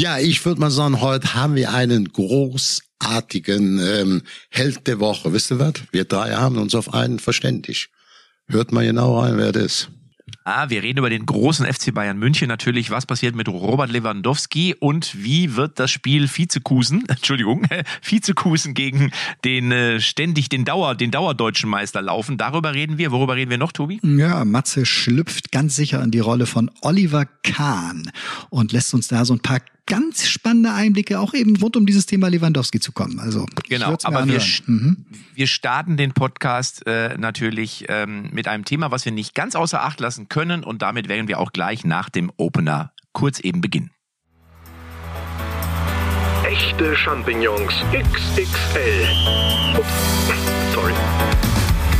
Ja, ich würde mal sagen, heute haben wir einen großartigen ähm, Held der Woche. Wisst ihr was? Wir drei haben uns auf einen verständigt. Hört mal genau rein, wer das ist. Ah, wir reden über den großen FC Bayern München natürlich. Was passiert mit Robert Lewandowski und wie wird das Spiel Vizekusen, Entschuldigung, Vizekusen gegen den äh, ständig den Dauer, den Dauerdeutschen Meister laufen? Darüber reden wir. Worüber reden wir noch, Tobi? Ja, Matze schlüpft ganz sicher in die Rolle von Oliver Kahn und lässt uns da so ein paar ganz spannende Einblicke auch eben rund um dieses Thema Lewandowski zu kommen. Also genau, aber wir, mhm. wir starten den Podcast äh, natürlich ähm, mit einem Thema, was wir nicht ganz außer Acht lassen können und damit werden wir auch gleich nach dem Opener kurz eben beginnen. Echte Champignons XXL. Ups, sorry.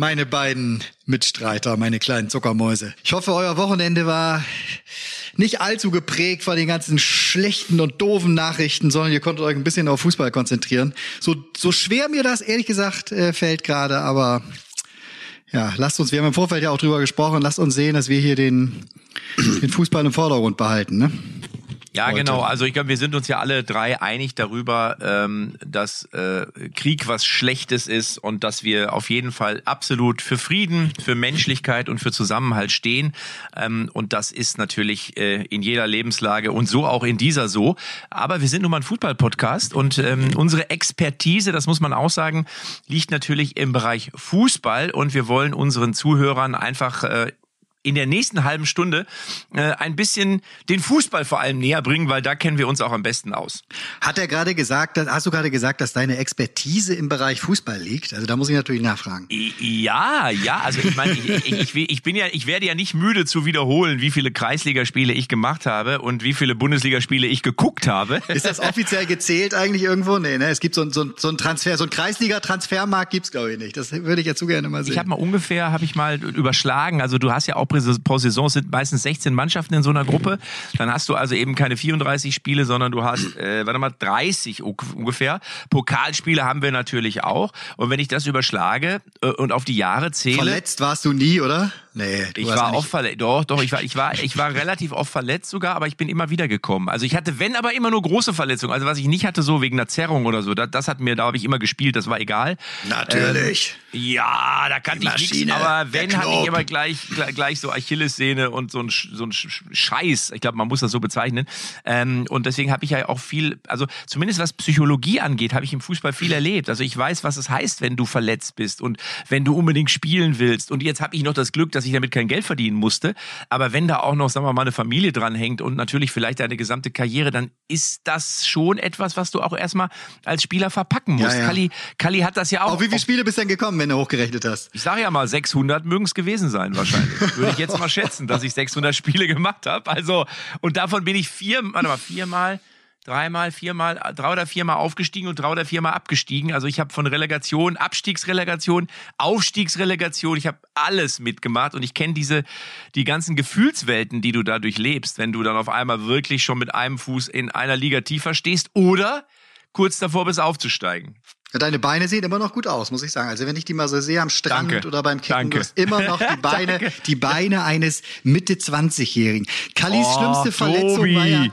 meine beiden Mitstreiter, meine kleinen Zuckermäuse. Ich hoffe, euer Wochenende war nicht allzu geprägt von den ganzen schlechten und doofen Nachrichten, sondern ihr konntet euch ein bisschen auf Fußball konzentrieren. So, so schwer mir das ehrlich gesagt äh, fällt gerade, aber ja, lasst uns, wir haben im Vorfeld ja auch drüber gesprochen, lasst uns sehen, dass wir hier den, den Fußball im Vordergrund behalten. Ne? Ja, heute. genau. Also ich glaube, wir sind uns ja alle drei einig darüber, ähm, dass äh, Krieg was Schlechtes ist und dass wir auf jeden Fall absolut für Frieden, für Menschlichkeit und für Zusammenhalt stehen. Ähm, und das ist natürlich äh, in jeder Lebenslage und so auch in dieser so. Aber wir sind nun mal ein Fußball-Podcast und ähm, unsere Expertise, das muss man auch sagen, liegt natürlich im Bereich Fußball und wir wollen unseren Zuhörern einfach äh, in der nächsten halben Stunde äh, ein bisschen den Fußball vor allem näher bringen, weil da kennen wir uns auch am besten aus. Hat er gerade gesagt, dass, hast du gerade gesagt, dass deine Expertise im Bereich Fußball liegt? Also da muss ich natürlich nachfragen. Ja, ja, also ich meine, ich, ich, ich, bin ja, ich werde ja nicht müde zu wiederholen, wie viele Kreisligaspiele ich gemacht habe und wie viele Bundesligaspiele ich geguckt habe. Ist das offiziell gezählt eigentlich irgendwo? Nee, ne? Es gibt so, so, so ein Transfer, so ein Kreisliga-Transfermarkt gibt's glaube ich nicht. Das würde ich ja zu gerne mal sehen. Ich habe mal ungefähr, habe ich mal überschlagen. Also du hast ja auch pro Saison sind meistens 16 Mannschaften in so einer Gruppe. Dann hast du also eben keine 34 Spiele, sondern du hast, äh, warte mal, 30 ungefähr. Pokalspiele haben wir natürlich auch. Und wenn ich das überschlage äh, und auf die Jahre zähle. Verletzt warst du nie, oder? Nee, ich war oft verletzt. Doch, doch, ich war, ich war, ich war relativ oft verletzt sogar, aber ich bin immer wieder gekommen. Also ich hatte, wenn aber immer nur große Verletzungen. Also was ich nicht hatte, so wegen einer Zerrung oder so, das, das hat mir, da habe ich immer gespielt, das war egal. Natürlich. Ähm, ja, da kannte ich nichts, aber wenn hatte ich immer gleich, gleich, gleich so Achillessehne und so ein, so ein Scheiß. Ich glaube, man muss das so bezeichnen. Ähm, und deswegen habe ich ja auch viel, also zumindest was Psychologie angeht, habe ich im Fußball viel erlebt. Also ich weiß, was es heißt, wenn du verletzt bist und wenn du unbedingt spielen willst. Und jetzt habe ich noch das Glück, dass dass ich damit kein Geld verdienen musste. Aber wenn da auch noch, sagen wir mal, eine Familie dranhängt und natürlich vielleicht deine gesamte Karriere, dann ist das schon etwas, was du auch erstmal als Spieler verpacken musst. Ja, ja. Kalli, Kalli hat das ja auch. Auf wie viele Spiele bist du denn gekommen, wenn du hochgerechnet hast? Ich sage ja mal, 600 mögen es gewesen sein wahrscheinlich. Würde ich jetzt mal schätzen, dass ich 600 Spiele gemacht habe. Also, und davon bin ich vier, warte mal, viermal dreimal, viermal, drei oder viermal aufgestiegen und drei oder viermal abgestiegen. Also ich habe von Relegation, Abstiegsrelegation, Aufstiegsrelegation, ich habe alles mitgemacht und ich kenne diese die ganzen Gefühlswelten, die du dadurch lebst, wenn du dann auf einmal wirklich schon mit einem Fuß in einer Liga tiefer stehst oder kurz davor bist aufzusteigen. Deine Beine sehen immer noch gut aus, muss ich sagen. Also wenn ich die mal so sehe am Strand Danke. oder beim Kicken, du hast immer noch die Beine, die Beine eines Mitte 20-Jährigen. Kallis oh, schlimmste Verletzung Tobi. war ja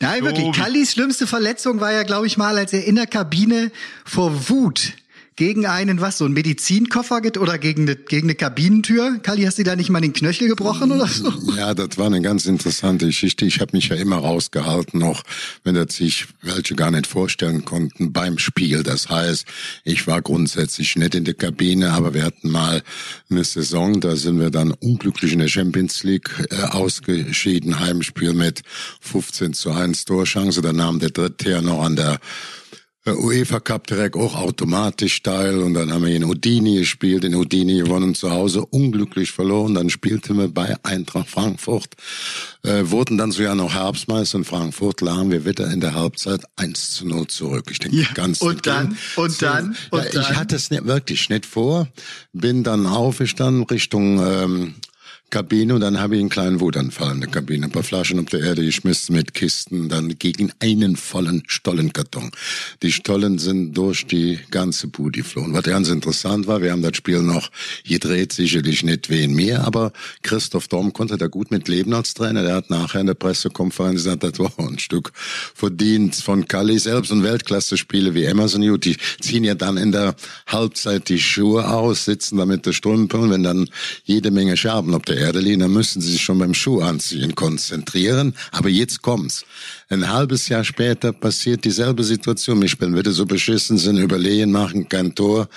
Nein, wirklich. Kallis schlimmste Verletzung war ja, glaube ich, mal, als er in der Kabine vor Wut gegen einen was, so ein Medizinkoffer geht oder gegen eine, gegen eine Kabinentür? Kali, hast du da nicht mal den Knöchel gebrochen oder so? Ja, das war eine ganz interessante Geschichte. Ich habe mich ja immer rausgehalten, auch wenn das sich welche gar nicht vorstellen konnten beim Spiel. Das heißt, ich war grundsätzlich nicht in der Kabine, aber wir hatten mal eine Saison, da sind wir dann unglücklich in der Champions League äh, ausgeschieden, Heimspiel mit 15 zu 1 Torchance. Da nahm der dritte ja noch an der UEFA Cup direkt auch automatisch teil und dann haben wir in Udini gespielt, in Udini gewonnen zu Hause, unglücklich verloren, dann spielten wir bei Eintracht Frankfurt, äh, wurden dann sogar noch Herbstmeister in Frankfurt, lagen wir wieder in der Halbzeit 1 zu 0 zurück. Ich denke, ja, ganz und dann, und so, dann, und ja, dann. Ich hatte es nicht, wirklich nicht vor, bin dann aufgestanden Richtung ähm, Kabine und dann habe ich einen kleinen Wutanfall in der Kabine. Ein paar Flaschen auf der Erde geschmissen mit Kisten, dann gegen einen vollen Stollenkarton. Die Stollen sind durch die ganze Bude geflohen. Was ganz interessant war, wir haben das Spiel noch gedreht, sicherlich nicht wie in mir, aber Christoph Dorm konnte da gut mit leben als Trainer. Der hat nachher in der Pressekonferenz gesagt, das war ein Stück verdient von Kali selbst und Weltklasse-Spiele wie Emerson Hugh, die ziehen ja dann in der Halbzeit die Schuhe aus, sitzen da mit der und wenn dann jede Menge Scherben auf der Erde liegen, dann müssen sie sich schon beim Schuh anziehen konzentrieren. Aber jetzt kommt's. Ein halbes Jahr später passiert dieselbe Situation. Ich bin wieder so beschissen, sind überlegen, machen kein Tor.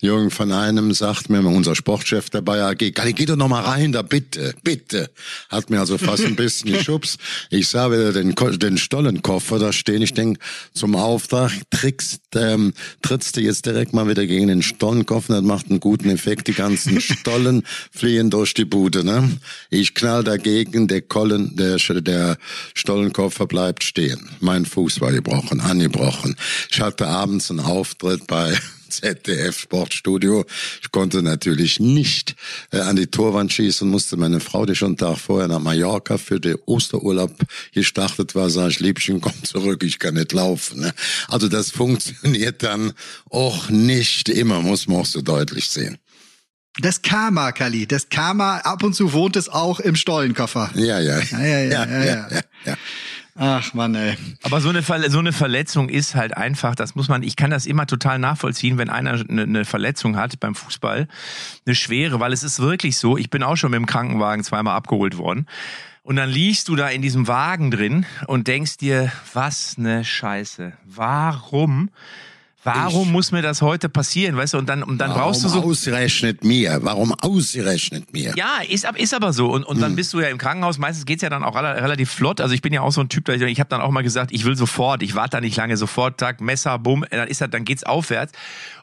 Jürgen von einem sagt mir, unser Sportchef der Bayer AG, geh doch noch mal rein, da bitte, bitte. Hat mir also fast ein bisschen geschubst. Ich sah wieder den, den Stollenkoffer da stehen. Ich denk zum Auftrag, trickst, ähm, trittst du jetzt direkt mal wieder gegen den Stollenkoffer, das macht einen guten Effekt. Die ganzen Stollen fliehen durch die Bude, ne? Ich knall dagegen, der Kollen, der, der Stollenkoffer bleibt stehen. Mein Fuß war gebrochen, angebrochen. Ich hatte abends einen Auftritt bei ZDF Sportstudio. Ich konnte natürlich nicht äh, an die Torwand schießen, musste meine Frau, die schon einen Tag vorher nach Mallorca für den Osterurlaub gestartet war, sag ich, Liebchen, komm zurück, ich kann nicht laufen. Ne? Also das funktioniert dann auch nicht immer, muss man auch so deutlich sehen. Das Karma, Kali, das Karma, ab und zu wohnt es auch im Stollenkoffer. Ja, ja. Ja, ja, ja, ja. ja, ja, ja. Ach man, ey. Aber so eine, so eine Verletzung ist halt einfach, das muss man, ich kann das immer total nachvollziehen, wenn einer eine, eine Verletzung hat beim Fußball, eine schwere, weil es ist wirklich so, ich bin auch schon mit dem Krankenwagen zweimal abgeholt worden. Und dann liegst du da in diesem Wagen drin und denkst dir, was ne Scheiße. Warum Warum ich, muss mir das heute passieren, weißt du? Und dann, und dann brauchst du so. ausgerechnet mir? Warum ausgerechnet mir? Ja, ist, ist aber so. Und, und hm. dann bist du ja im Krankenhaus. Meistens geht's ja dann auch relativ flott. Also ich bin ja auch so ein Typ, ich, ich habe dann auch mal gesagt, ich will sofort. Ich warte da nicht lange. Sofort, Tag, Messer, Bumm. Dann ist das, dann geht's aufwärts.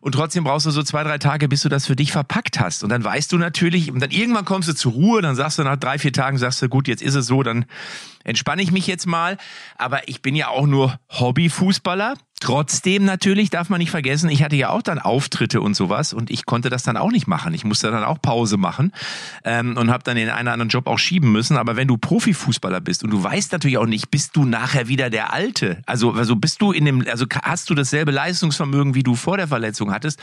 Und trotzdem brauchst du so zwei, drei Tage, bis du das für dich verpackt hast. Und dann weißt du natürlich, und dann irgendwann kommst du zur Ruhe. Dann sagst du nach drei, vier Tagen, sagst du, gut, jetzt ist es so. Dann entspanne ich mich jetzt mal. Aber ich bin ja auch nur Hobbyfußballer. Trotzdem natürlich darf man nicht vergessen, ich hatte ja auch dann Auftritte und sowas und ich konnte das dann auch nicht machen. Ich musste dann auch Pause machen ähm, und habe dann den einen oder anderen Job auch schieben müssen. Aber wenn du Profifußballer bist und du weißt natürlich auch nicht, bist du nachher wieder der Alte? Also, also bist du in dem, also hast du dasselbe Leistungsvermögen, wie du vor der Verletzung hattest?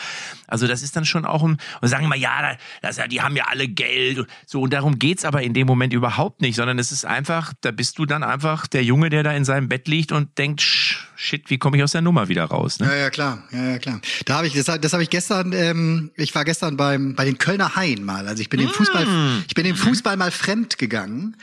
Also das ist dann schon auch ein, und sagen immer, ja, das, die haben ja alle Geld. So, und darum geht's aber in dem Moment überhaupt nicht, sondern es ist einfach, da bist du dann einfach der Junge, der da in seinem Bett liegt und denkt, shit, wie komme ich aus der Nummer wieder raus? Ne? Ja, ja, klar, ja, ja, klar. Da habe ich, das, das habe ich gestern, ähm, ich war gestern beim bei den Kölner Haien mal. Also ich bin mm. dem Fußball, ich bin dem Fußball mal fremd gegangen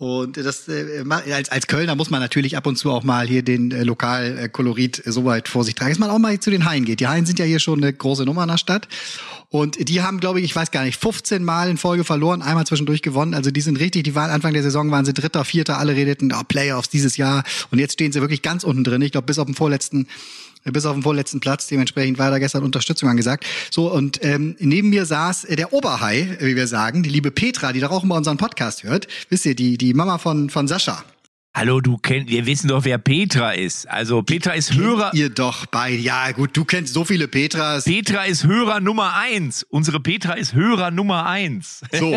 und das äh, als, als Kölner muss man natürlich ab und zu auch mal hier den äh, Lokalkolorit äh, so weit vor sich tragen, dass man auch mal zu den Haien geht. Die Haien sind ja hier schon eine große Nummer in der Stadt. Und die haben, glaube ich, ich weiß gar nicht, 15 Mal in Folge verloren, einmal zwischendurch gewonnen. Also die sind richtig, die waren Anfang der Saison waren sie Dritter, Vierter, alle redeten, oh, Playoffs dieses Jahr. Und jetzt stehen sie wirklich ganz unten drin. Ich glaube, bis auf den vorletzten bis auf den vorletzten Platz. Dementsprechend war da gestern Unterstützung angesagt. So, und ähm, neben mir saß äh, der Oberhai, wie wir sagen, die liebe Petra, die doch auch immer unseren Podcast hört. Wisst ihr, die, die Mama von, von Sascha. Hallo, du kennst, wir wissen doch, wer Petra ist. Also Petra ist Hörer. Ihr doch bei, ja gut, du kennst so viele Petras. Petra ist Hörer Nummer eins. Unsere Petra ist Hörer Nummer eins. So.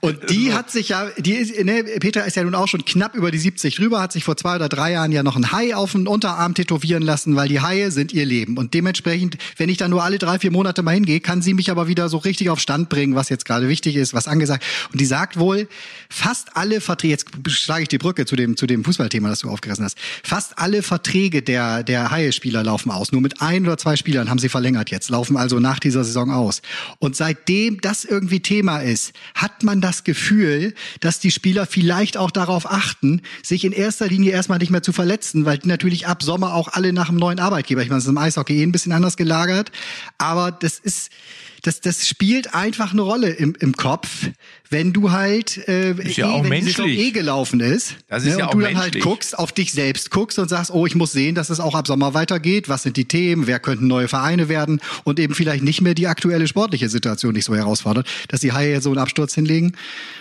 Und die hat sich ja, die ist, ne, Petra ist ja nun auch schon knapp über die 70 drüber, hat sich vor zwei oder drei Jahren ja noch ein Hai auf den Unterarm tätowieren lassen, weil die Haie sind ihr Leben. Und dementsprechend, wenn ich da nur alle drei, vier Monate mal hingehe, kann sie mich aber wieder so richtig auf Stand bringen, was jetzt gerade wichtig ist, was angesagt. Und die sagt wohl, fast alle Verträge, jetzt schlage ich die Brücke zu dem, zu dem Fußballthema, das du aufgerissen hast. Fast alle Verträge der, der Haie-Spieler laufen aus. Nur mit ein oder zwei Spielern haben sie verlängert jetzt, laufen also nach dieser Saison aus. Und seitdem das irgendwie Thema ist, hat man das Gefühl, dass die Spieler vielleicht auch darauf achten, sich in erster Linie erstmal nicht mehr zu verletzen, weil die natürlich ab Sommer auch alle nach einem neuen Arbeitgeber, ich meine, das ist im Eishockey eh ein bisschen anders gelagert, aber das ist, das, das spielt einfach eine Rolle im, im Kopf, wenn du halt äh, ist ja eh, auch wenn menschlich. eh gelaufen ist, das ist ne, ja und auch du dann menschlich. halt guckst, auf dich selbst guckst und sagst, oh, ich muss sehen, dass es auch ab Sommer weitergeht, was sind die Themen, wer könnten neue Vereine werden und eben vielleicht nicht mehr die aktuelle sportliche Situation nicht so herausfordert, dass die Haie so einen Absturz hinlegen,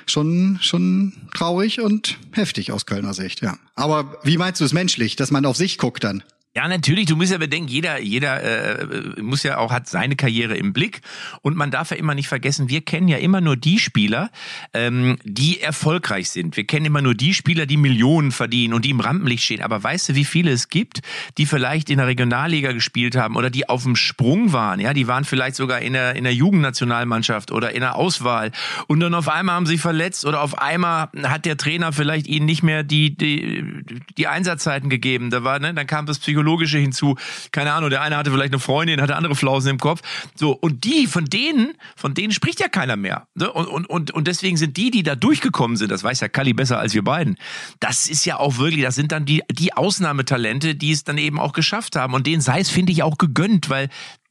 schon schon traurig und heftig aus Kölner Sicht, ja. Aber wie meinst du es menschlich, dass man auf sich guckt dann? Ja, natürlich. Du musst ja bedenken, jeder, jeder äh, muss ja auch hat seine Karriere im Blick und man darf ja immer nicht vergessen, wir kennen ja immer nur die Spieler, ähm, die erfolgreich sind. Wir kennen immer nur die Spieler, die Millionen verdienen und die im Rampenlicht stehen. Aber weißt du, wie viele es gibt, die vielleicht in der Regionalliga gespielt haben oder die auf dem Sprung waren? Ja, die waren vielleicht sogar in der in der Jugendnationalmannschaft oder in der Auswahl und dann auf einmal haben sie verletzt oder auf einmal hat der Trainer vielleicht ihnen nicht mehr die die die Einsatzzeiten gegeben. Da war ne, dann kam das Psychologie Psychologische hinzu. Keine Ahnung, der eine hatte vielleicht eine Freundin, hatte andere Flausen im Kopf. So, und die, von denen, von denen spricht ja keiner mehr. Ne? Und, und, und, deswegen sind die, die da durchgekommen sind, das weiß ja Kali besser als wir beiden, das ist ja auch wirklich, das sind dann die, die Ausnahmetalente, die es dann eben auch geschafft haben. Und denen sei es, finde ich, auch gegönnt, weil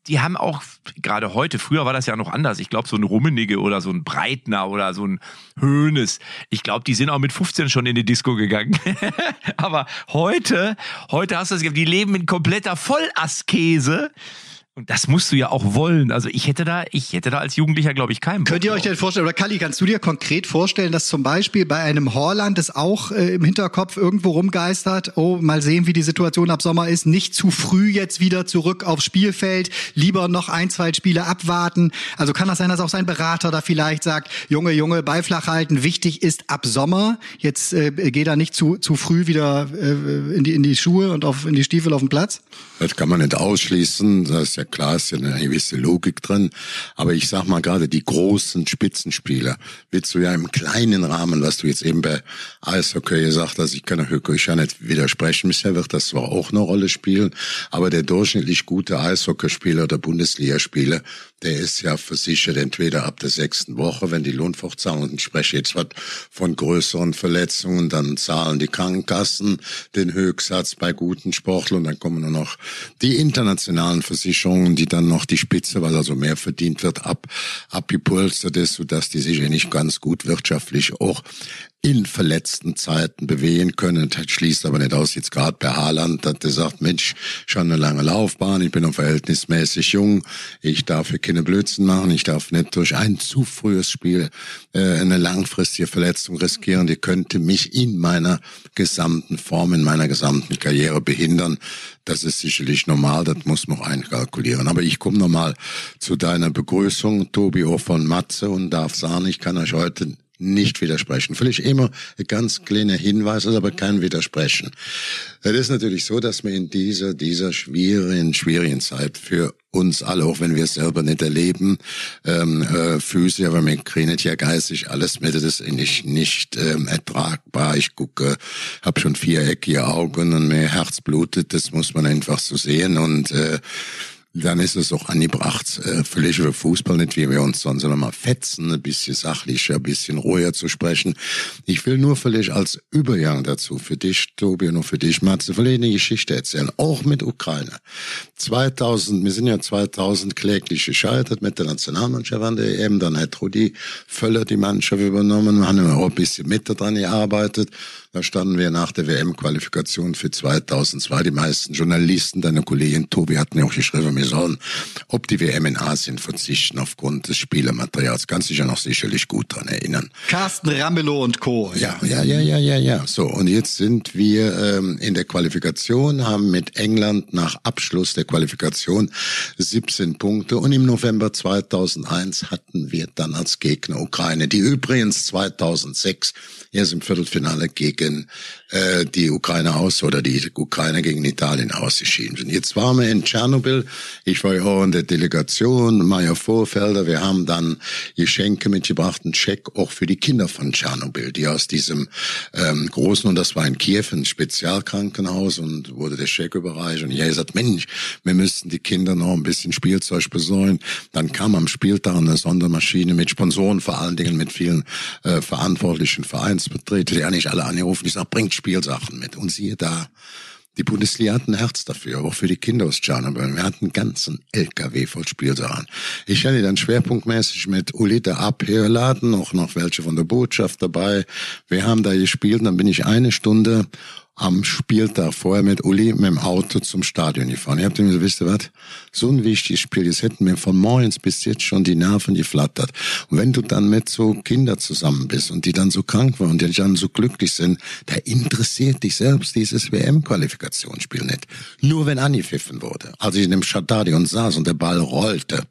die haben auch gerade heute, früher war das ja noch anders. Ich glaube, so ein Rummenige oder so ein Breitner oder so ein Höhnes. Ich glaube, die sind auch mit 15 schon in die Disco gegangen. Aber heute, heute hast du das, die leben in kompletter Vollaskese. Und das musst du ja auch wollen. Also ich hätte da, ich hätte da als Jugendlicher, glaube ich, keinen. Könnt ihr euch denn vorstellen, oder Kali, kannst du dir konkret vorstellen, dass zum Beispiel bei einem Horland es auch äh, im Hinterkopf irgendwo rumgeistert, oh, mal sehen, wie die Situation ab Sommer ist, nicht zu früh jetzt wieder zurück aufs Spielfeld, lieber noch ein, zwei Spiele abwarten. Also kann das sein, dass auch sein Berater da vielleicht sagt, Junge, Junge, Beiflach halten, wichtig ist ab Sommer, jetzt äh, geh da nicht zu, zu früh wieder äh, in, die, in die Schuhe und auf, in die Stiefel auf den Platz? Das kann man nicht ausschließen, das ist ja klar, ist ja eine gewisse Logik drin. Aber ich sag mal gerade die großen Spitzenspieler willst du ja im kleinen Rahmen, was du jetzt eben bei Eishockey gesagt hast, ich kann Höcke ja nicht widersprechen, bisher wird das zwar auch eine Rolle spielen, aber der durchschnittlich gute Eishockeyspieler oder Bundesligaspieler, der ist ja versichert entweder ab der sechsten Woche, wenn die Lohnfortzahlung, ich spreche jetzt von größeren Verletzungen, dann zahlen die Krankenkassen den Höchstsatz bei guten Sportlern, dann kommen nur noch die internationalen Versicherungen, die dann noch die Spitze, weil also mehr verdient wird, ab, abgepolstert ist, sodass die sich ja nicht ganz gut wirtschaftlich auch in verletzten Zeiten bewegen können. Das schließt aber nicht aus, jetzt gerade bei Haaland, dass der sagt, Mensch, schon eine lange Laufbahn, ich bin noch verhältnismäßig jung, ich darf hier keine Blödsinn machen, ich darf nicht durch ein zu frühes Spiel äh, eine langfristige Verletzung riskieren, die könnte mich in meiner gesamten Form, in meiner gesamten Karriere behindern. Das ist sicherlich normal, das muss man auch einkalkulieren. Aber ich komme nochmal zu deiner Begrüßung, Tobi O von Matze und darf sagen, ich kann euch heute nicht widersprechen. Vielleicht immer ein ganz kleiner Hinweis, aber kein Widersprechen. Es ist natürlich so, dass wir in dieser, dieser schwierigen, schwierigen Zeit für uns alle, auch wenn wir es selber nicht erleben, ähm, äh, physisch, aber wir kriegen ja geistig alles mit, das ist nicht, nicht ähm, ertragbar. Ich gucke, habe schon viereckige Augen und mir Herz blutet, das muss man einfach so sehen und äh, dann ist es auch angebracht, äh, völlig über Fußball nicht, wie wir uns sonst mal fetzen, ein bisschen sachlicher, ein bisschen ruhiger zu sprechen. Ich will nur völlig als Übergang dazu, für dich, Tobi, und für dich, Matze, vielleicht eine Geschichte erzählen, auch mit Ukraine. 2000, wir sind ja 2000 kläglich gescheitert mit der Nationalmannschaft an der EM, dann hat Rudi Völler die Mannschaft übernommen, wir haben auch ein bisschen mit daran gearbeitet. Da standen wir nach der WM-Qualifikation für 2002. Die meisten Journalisten, deine Kollegin Tobi hatten ja auch geschrieben, wir sollen ob die WM in Asien verzichten aufgrund des Spielermaterials. Kannst dich ja noch sicherlich gut dran erinnern. Carsten Ramelow und Co. Ja, ja, ja, ja, ja, ja. So, und jetzt sind wir ähm, in der Qualifikation, haben mit England nach Abschluss der Qualifikation 17 Punkte und im November 2001 hatten wir dann als Gegner Ukraine, die übrigens 2006 erst im Viertelfinale gegen äh, die Ukraine aus oder die Ukraine gegen Italien ausgeschieden sind. Jetzt waren wir in Tschernobyl. Ich war ja auch in der Delegation, Meier Vorfelder. Wir haben dann Geschenke mitgebracht, einen Scheck auch für die Kinder von Tschernobyl, die aus diesem ähm, großen, und das war in Kiew, ein Spezialkrankenhaus und wurde der Scheck überreicht. Und ich habe gesagt, Mensch, wir müssten die Kinder noch ein bisschen Spielzeug besorgen. Dann kam am Spieltag eine Sondermaschine mit Sponsoren, vor allen Dingen mit vielen äh, verantwortlichen Vereinsbetreten, die eigentlich alle angerufen. Ich sag, bringt Spielsachen mit. Und siehe da, die Bundesliga hat ein Herz dafür, auch für die Kinder aus Tschernobyl. Wir hatten einen ganzen LKW voll Spielsachen. Ich hatte dann schwerpunktmäßig mit Uli der Abhörladen, auch noch welche von der Botschaft dabei. Wir haben da gespielt, dann bin ich eine Stunde am Spieltag vorher mit Uli mit dem Auto zum Stadion gefahren. Ich hab dem gesagt, wisst ihr was? So ein wichtiges Spiel, das hätten mir von morgens bis jetzt schon die Nerven geflattert. Und wenn du dann mit so Kindern zusammen bist und die dann so krank waren und die dann so glücklich sind, da interessiert dich selbst dieses WM-Qualifikationsspiel nicht. Nur wenn angepfiffen wurde. Als ich in dem Stadion saß und der Ball rollte.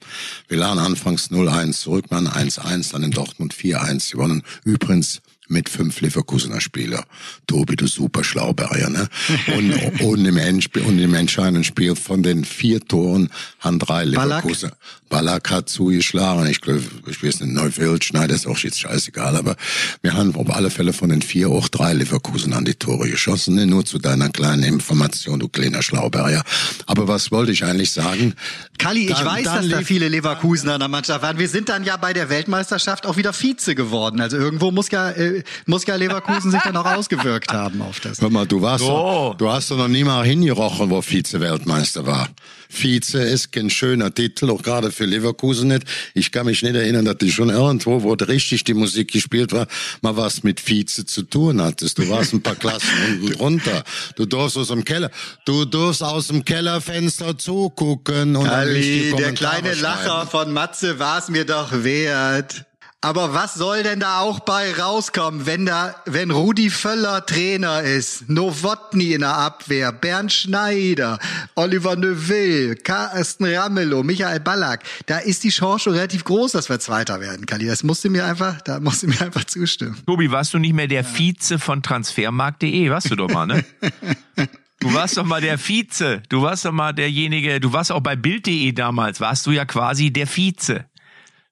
Wir lagen anfangs 0-1 zurück, man 1-1, dann in Dortmund 4-1 gewonnen. Übrigens mit fünf Leverkusener Spieler. Tobi, du super Schlauberger, ne? Und, und, im Endspiel, und im entscheidenden Spiel von den vier Toren haben drei Leverkusener. Ballack hat zugeschlagen. Ich glaube, ich weiß nicht, Neufeld, Schneider ist auch jetzt scheißegal, aber wir haben auf alle Fälle von den vier auch drei Leverkusen an die Tore geschossen. Ne? Nur zu deiner kleinen Information, du kleiner Schlauberger. Aber was wollte ich eigentlich sagen? Kalli, ich weiß, dass da viele Leverkusener in der Mannschaft waren. Wir sind dann ja bei der Weltmeisterschaft auch wieder Vize geworden. Also irgendwo muss ja, äh, muss ja Leverkusen sich dann auch ausgewirkt haben auf das. Hör mal, du warst so. doch, du hast doch noch nie mal hingerochen, wo Vize-Weltmeister war. Vize ist kein schöner Titel, auch gerade für Leverkusen nicht. Ich kann mich nicht erinnern, dass du schon irgendwo, wo richtig die Musik gespielt war, mal was mit Vize zu tun hattest. Du warst ein paar Klassen unten drunter. Du durfst aus dem Keller, du durfst aus dem Kellerfenster zugucken und Ali, der kleine Lacher von Matze war es mir doch wert. Aber was soll denn da auch bei rauskommen, wenn da, wenn Rudi Völler Trainer ist, Nowotny in der Abwehr, Bernd Schneider, Oliver Neuville, Carsten Ramelow, Michael Ballack, da ist die Chance schon relativ groß, dass wir Zweiter werden, Kali. Das musst du mir einfach, da musst du mir einfach zustimmen. Tobi, warst du nicht mehr der. Vize von Transfermarkt.de? Warst du doch mal, ne? Du warst doch mal der Vize. Du warst doch mal derjenige, du warst auch bei Bild.de damals, warst du ja quasi der Vize.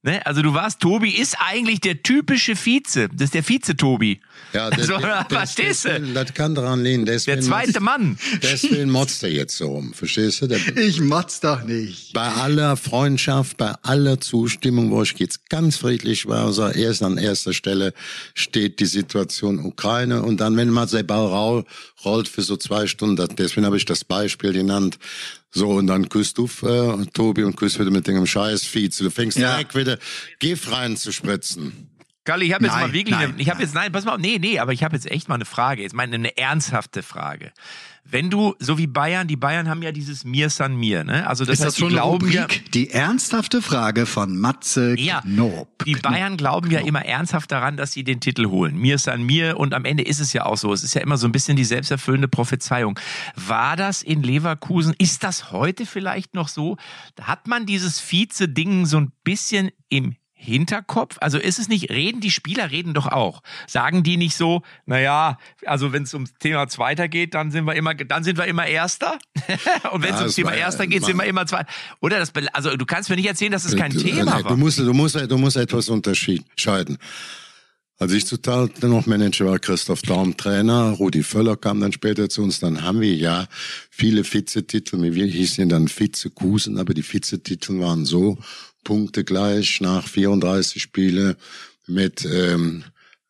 Ne? Also du warst, Tobi ist eigentlich der typische Vize. Das ist der Vize-Tobi. Ja, das, also, das, verstehst du? Das kann daran liegen. Deswegen der zweite Mann. Deswegen motzt er jetzt so rum. Verstehst du? Der, ich motz doch nicht. Bei aller Freundschaft, bei aller Zustimmung, wo ich jetzt ganz friedlich war, also erst an erster Stelle steht die Situation Ukraine und dann, wenn man der Ball rollt für so zwei Stunden, deswegen habe ich das Beispiel genannt, so, und dann küsst du, äh, Tobi, und küsst wieder mit dem scheiß Vize. Du fängst ja. direkt wieder Gift reinzuspritzen. Kalli, ich habe jetzt mal wirklich, nein, eine, ich habe jetzt, nein, pass mal, nee, nee, aber ich habe jetzt echt mal eine Frage, jetzt meine eine ernsthafte Frage. Wenn du, so wie Bayern, die Bayern haben ja dieses Mir San Mir, ne? Also das ist heißt, das schon die glauben ja, die ernsthafte Frage von Matze ja, Knob. Die Bayern glauben Knob. ja immer ernsthaft daran, dass sie den Titel holen. Mir San Mir und am Ende ist es ja auch so. Es ist ja immer so ein bisschen die selbsterfüllende Prophezeiung. War das in Leverkusen? Ist das heute vielleicht noch so? Hat man dieses Vize-Ding so ein bisschen im Hinterkopf? Also ist es nicht, reden die Spieler reden doch auch. Sagen die nicht so, naja, also wenn es ums Thema Zweiter geht, dann sind wir immer, dann sind wir immer Erster. Und wenn es ja, ums Thema war, Erster geht, sind wir immer Zweiter. Oder das, also du kannst mir nicht erzählen, dass es kein du, Thema nein, war. Du musst, du musst, du musst etwas unterscheiden. Als ich total noch Manager war, Christoph Daum Trainer, Rudi Völler kam dann später zu uns, dann haben wir ja viele Vizetitel, wir hießen dann Vizekusen, aber die Vizetitel waren so, Punkte gleich nach 34 Spiele mit ähm,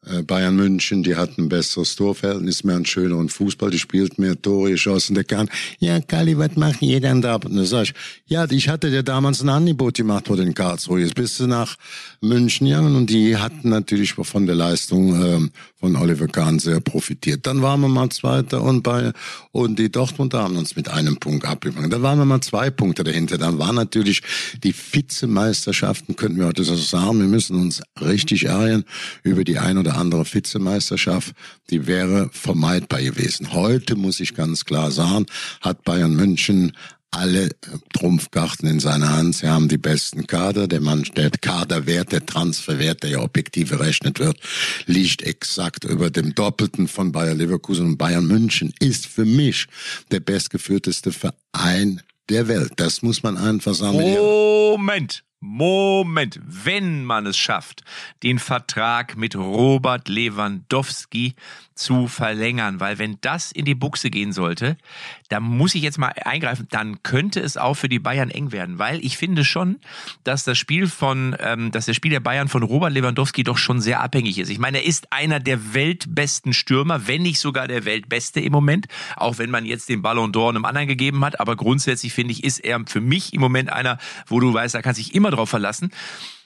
äh, Bayern München, die hatten ein besseres Torverhältnis, mehr einen schöneren Fußball, die spielt mehr Tore geschossen, der kann, ja, Kali, was macht jeder denn da? Und dann sag ich, ja, ich hatte dir damals ein Angebot gemacht vor den Karlsruhe, jetzt bist du nach München gegangen und die hatten natürlich von der Leistung ähm, von Oliver Kahn sehr profitiert. Dann waren wir mal Zweiter und bei und die Dortmunder haben uns mit einem Punkt abgefangen. Dann waren wir mal zwei Punkte dahinter. Dann waren natürlich die Vizemeisterschaften, könnten wir heute so sagen, wir müssen uns richtig ärgern über die ein oder andere Vizemeisterschaft. Die wäre vermeidbar gewesen. Heute muss ich ganz klar sagen, hat Bayern München alle Trumpfkarten in seiner Hand. Sie haben die besten Kader. Der Mann, der Kaderwert, der Transferwert, der ja objektiv errechnet wird, liegt exakt über dem Doppelten von Bayer Leverkusen und Bayern München. Ist für mich der bestgeführteste Verein der Welt. Das muss man einfach sagen. Moment. Moment, wenn man es schafft, den Vertrag mit Robert Lewandowski zu verlängern, weil wenn das in die Buchse gehen sollte, da muss ich jetzt mal eingreifen, dann könnte es auch für die Bayern eng werden, weil ich finde schon, dass das Spiel von, ähm, dass das Spiel der Bayern von Robert Lewandowski doch schon sehr abhängig ist. Ich meine, er ist einer der weltbesten Stürmer, wenn nicht sogar der weltbeste im Moment, auch wenn man jetzt den Ballon d'Or einem anderen gegeben hat, aber grundsätzlich finde ich, ist er für mich im Moment einer, wo du weißt, da kann sich immer drauf verlassen.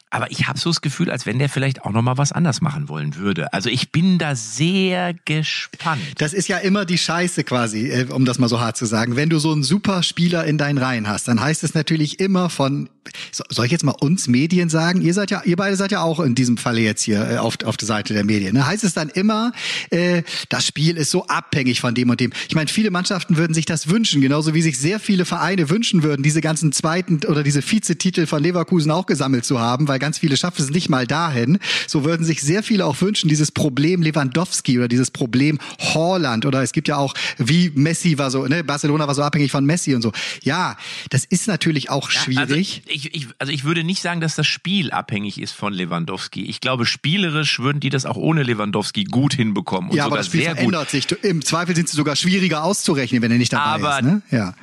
aber ich habe so das Gefühl, als wenn der vielleicht auch noch was anders machen wollen würde. Also ich bin da sehr gespannt. Das ist ja immer die Scheiße quasi, äh, um das mal so hart zu sagen. Wenn du so einen super Spieler in deinen Reihen hast, dann heißt es natürlich immer von, soll ich jetzt mal uns Medien sagen? Ihr seid ja, ihr beide seid ja auch in diesem Falle jetzt hier äh, auf, auf der Seite der Medien. Ne? Heißt es dann immer, äh, das Spiel ist so abhängig von dem und dem. Ich meine, viele Mannschaften würden sich das wünschen, genauso wie sich sehr viele Vereine wünschen würden, diese ganzen zweiten oder diese Vizetitel von Leverkusen auch gesammelt zu haben, weil ganz viele schaffen es nicht mal dahin. So würden sich sehr viele auch wünschen, dieses Problem Lewandowski oder dieses Problem Holland oder es gibt ja auch, wie Messi war so, ne, Barcelona war so abhängig von Messi und so. Ja, das ist natürlich auch schwierig. Ja, also, ich, ich, also ich würde nicht sagen, dass das Spiel abhängig ist von Lewandowski. Ich glaube, spielerisch würden die das auch ohne Lewandowski gut hinbekommen. Und ja, sogar aber das Spiel sehr verändert gut. sich. Im Zweifel sind sie sogar schwieriger auszurechnen, wenn er nicht dabei Aber ist. Ne? Ja.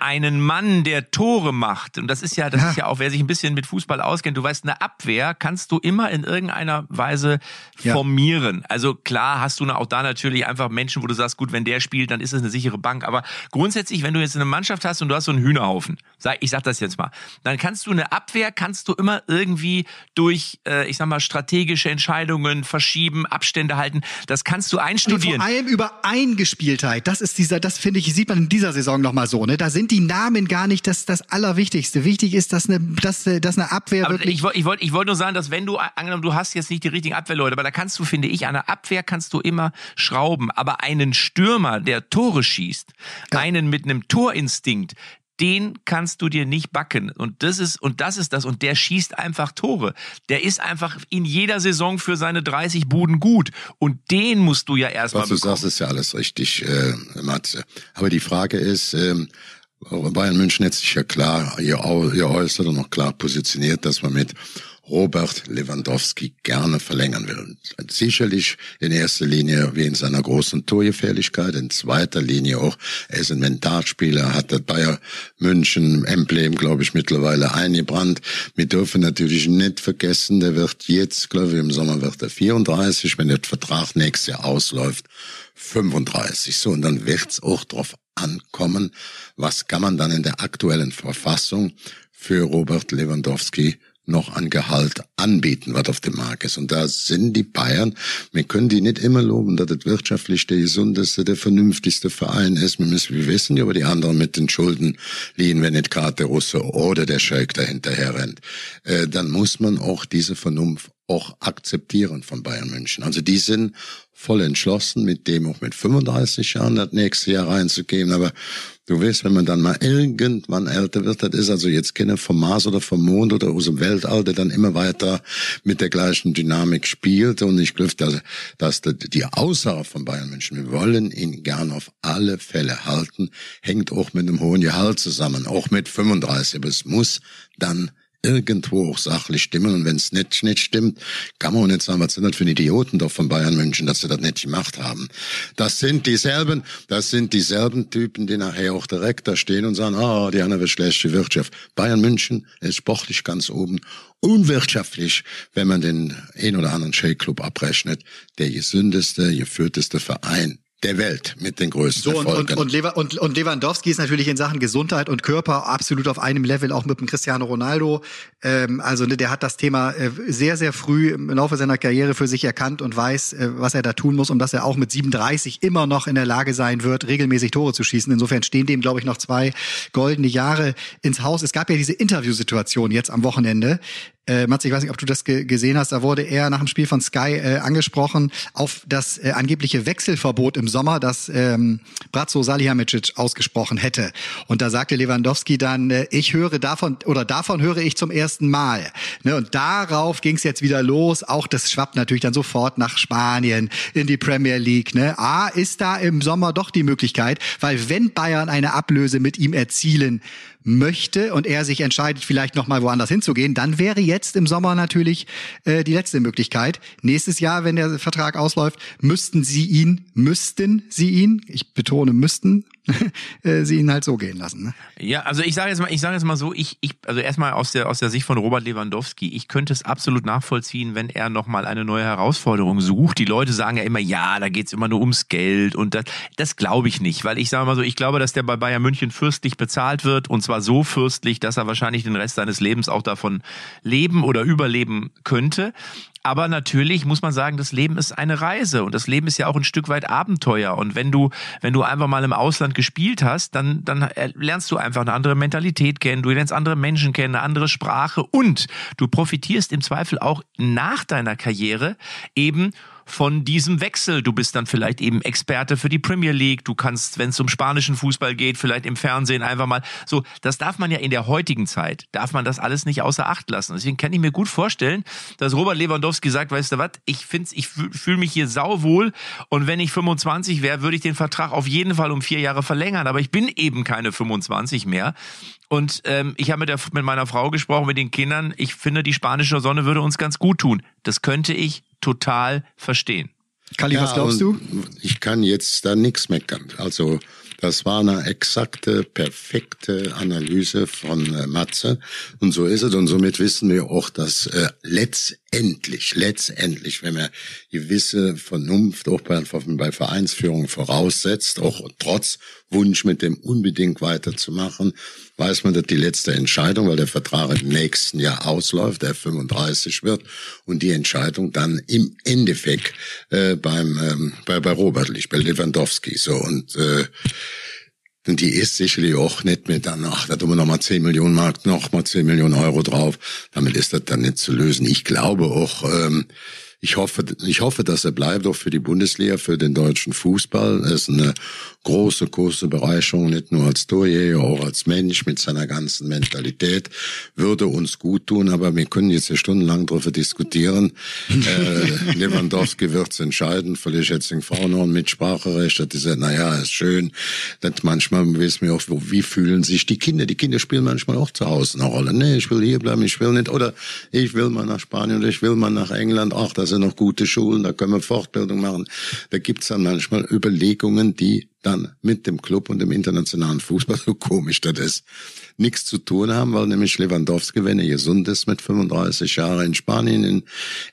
Einen Mann, der Tore macht, und das ist ja, das Ja. ist ja auch, wer sich ein bisschen mit Fußball auskennt, du weißt, eine Abwehr kannst du immer in irgendeiner Weise Ja. formieren. Also klar hast du auch da natürlich einfach Menschen, wo du sagst, gut, wenn der spielt, dann ist es eine sichere Bank. Aber grundsätzlich, wenn du jetzt eine Mannschaft hast und du hast so einen Hühnerhaufen, sag, ich sag das jetzt mal, dann kannst du eine Abwehr, kannst du immer irgendwie durch, äh, ich sag mal, strategische Entscheidungen verschieben, Abstände halten. Das kannst du Und einstudieren. vor allem über Eingespieltheit. Das ist dieser, das finde ich, sieht man in dieser Saison nochmal so. Ne? Da sind die Namen gar nicht das, das Allerwichtigste. Wichtig ist, dass eine, dass, äh, dass eine Abwehr Aber wirklich. ich wollte ich wollt, ich wollt nur sagen, dass wenn du, angenommen, du hast jetzt nicht die richtigen Abwehrleute, aber da kannst du, finde ich, an der Abwehr kannst du immer schrauben. Aber einen Stürmer, der Tore schießt, einen mit einem Torinstinkt, den kannst du dir nicht backen. Und das ist, und das ist das. Und der schießt einfach Tore. Der ist einfach in jeder Saison für seine 30 Buden gut. Und den musst du ja erstmal Was du bekommen. sagst, ist ja alles richtig, äh, Matze. Aber die Frage ist, ähm, Bayern München hat sich ja klar, ihr, Au- ihr äußert und noch klar positioniert, dass man mit Robert Lewandowski gerne verlängern will. Sicherlich in erster Linie wegen seiner großen Torgefährlichkeit, in zweiter Linie auch, er ist ein Mentalspieler, hat das Bayer München Emblem, glaube ich, mittlerweile eingebrannt. Wir dürfen natürlich nicht vergessen, der wird jetzt, glaube ich, im Sommer wird er 34, wenn der Vertrag nächstes Jahr ausläuft, 35. So, und dann wird's auch drauf ankommen, was kann man dann in der aktuellen Verfassung für Robert Lewandowski noch an Gehalt anbieten, was auf dem Markt ist. Und da sind die Bayern, wir können die nicht immer loben, dass das wirtschaftlich der gesundeste, der vernünftigste Verein ist. Wir müssen, wir wissen ja, aber die anderen mit den Schulden liegen, wenn nicht gerade der Russe oder der Scheik dahinterher rennt. Äh, dann muss man auch diese Vernunft auch akzeptieren von Bayern München. Also die sind voll entschlossen, mit dem auch mit 35 Jahren das nächste Jahr reinzugehen. Aber du weißt, wenn man dann mal irgendwann älter wird, das ist also jetzt keine vom Mars oder vom Mond oder aus dem Weltall, der dann immer weiter mit der gleichen Dynamik spielt. Und ich glaube, dass, dass die Aussage von Bayern München, wir wollen ihn gern auf alle Fälle halten, hängt auch mit einem hohen Gehalt zusammen, auch mit 35. Aber es muss dann irgendwo auch sachlich stimmen. Und wenn es nicht, nicht stimmt, kann man auch nicht sagen, was sind das für Idioten doch von Bayern München, dass sie das nicht gemacht haben. Das sind dieselben, das sind dieselben Typen, die nachher auch direkt da stehen und sagen, ah, die haben eine schlechte Wirtschaft. Bayern München ist sportlich ganz oben. Unwirtschaftlich, wenn man den ein oder anderen Shake-Club abrechnet, der gesündeste, geführteste Verein der Welt mit den größten So, und, Erfolgen. und, und, und, und Lewandowski ist natürlich in Sachen Gesundheit und Körper absolut auf einem Level, auch mit dem Cristiano Ronaldo. Ähm, also ne, der hat das Thema äh, sehr, sehr früh im Laufe seiner Karriere für sich erkannt und weiß, äh, was er da tun muss, um dass er auch mit 37 immer noch in der Lage sein wird, regelmäßig Tore zu schießen. Insofern stehen dem, glaube ich, noch zwei goldene Jahre ins Haus. Es gab ja diese Interviewsituation jetzt am Wochenende. Äh, Matze, ich weiß nicht, ob du das ge gesehen hast, da wurde er nach dem Spiel von Sky äh, angesprochen auf das äh, angebliche Wechselverbot im Sommer, das ähm, Bratzo Salihamidzic ausgesprochen hätte. Und da sagte Lewandowski dann, äh, ich höre davon, oder davon höre ich zum ersten Mal. Ne, und darauf ging es jetzt wieder los. Auch das schwappt natürlich dann sofort nach Spanien, in die Premier League. Ne? A, ist da im Sommer doch die Möglichkeit, weil wenn Bayern eine Ablöse mit ihm erzielen möchte und er sich entscheidet, vielleicht noch mal woanders hinzugehen, dann wäre jetzt im Sommer natürlich äh, die letzte Möglichkeit. Nächstes Jahr, wenn der Vertrag ausläuft, müssten sie ihn, müssten sie ihn, ich betone müssten, sie ihn halt so gehen lassen. Ne? Ja, also ich sage jetzt mal, ich sage jetzt mal so, ich, ich, also erstmal aus der aus der Sicht von Robert Lewandowski, ich könnte es absolut nachvollziehen, wenn er nochmal eine neue Herausforderung sucht. Die Leute sagen ja immer, ja, da geht's immer nur ums Geld und das, das glaube ich nicht, weil ich sage mal so, ich glaube, dass der bei Bayern München fürstlich bezahlt wird und zwar so fürstlich, dass er wahrscheinlich den Rest seines Lebens auch davon leben oder überleben könnte. Aber natürlich muss man sagen, das Leben ist eine Reise und das Leben ist ja auch ein Stück weit Abenteuer. Und wenn du, wenn du einfach mal im Ausland gespielt hast, dann, dann lernst du einfach eine andere Mentalität kennen, du lernst andere Menschen kennen, eine andere Sprache und du profitierst im Zweifel auch nach deiner Karriere eben von diesem Wechsel. Du bist dann vielleicht eben Experte für die Premier League. Du kannst, wenn es um spanischen Fußball geht, vielleicht im Fernsehen einfach mal so. Das darf man ja in der heutigen Zeit, darf man das alles nicht außer Acht lassen. Deswegen kann ich mir gut vorstellen, dass Robert Lewandowski sagt, weißt du was, ich finde, ich fühle mich hier sauwohl und wenn ich 25 wäre, würde ich den Vertrag auf jeden Fall um vier Jahre verlängern. Aber ich bin eben keine 25 mehr. Und ähm, ich habe mit, mit meiner Frau gesprochen, mit den Kindern. Ich finde, die spanische Sonne würde uns ganz gut tun. Das könnte ich total verstehen. Kali, ja, was glaubst du? Ich kann jetzt da nichts meckern. Also das war eine exakte, perfekte Analyse von äh, Matze. Und so ist es. Und somit wissen wir auch, dass äh, letztendlich, letztendlich, wenn man gewisse Vernunft auch bei, bei Vereinsführung voraussetzt, auch trotz Wunsch mit dem unbedingt weiterzumachen, weiß man, dass die letzte Entscheidung, weil der Vertrag im nächsten Jahr ausläuft, der 35 wird, und die Entscheidung dann im Endeffekt äh, beim ähm, bei, bei Robert liegt, bei Lewandowski. So und äh, und die ist sicherlich auch nicht mit dann, ach, da tun wir nochmal 10 Millionen Mark, nochmal 10 Millionen Euro drauf. Damit ist das dann nicht zu lösen. Ich glaube auch, ähm, ich hoffe, ich hoffe, dass er bleibt auch für die Bundesliga, für den deutschen Fußball. Er ist eine große, große Bereicherung, nicht nur als Torjäger, auch als Mensch mit seiner ganzen Mentalität. Würde uns gut tun, aber wir können jetzt ja stundenlang darüber diskutieren. äh, Lewandowski wird's entscheiden, vielleicht jetzt in Frau noch ein Mitspracherecht. Das ist ja, naja, ist schön. Das manchmal wissen wir auch, wie fühlen sich die Kinder. Die Kinder spielen manchmal auch zu Hause eine Rolle. Nee, ich will hier bleiben, ich will nicht. Oder ich will mal nach Spanien oder ich will mal nach England. Ach, das sind noch gute Schulen, da können wir Fortbildung machen. Da gibt's dann manchmal Überlegungen, die dann mit dem Club und dem internationalen Fußball, so komisch das ist, nichts zu tun haben, weil nämlich Lewandowski, wenn er gesund ist, mit 35 Jahren in Spanien, in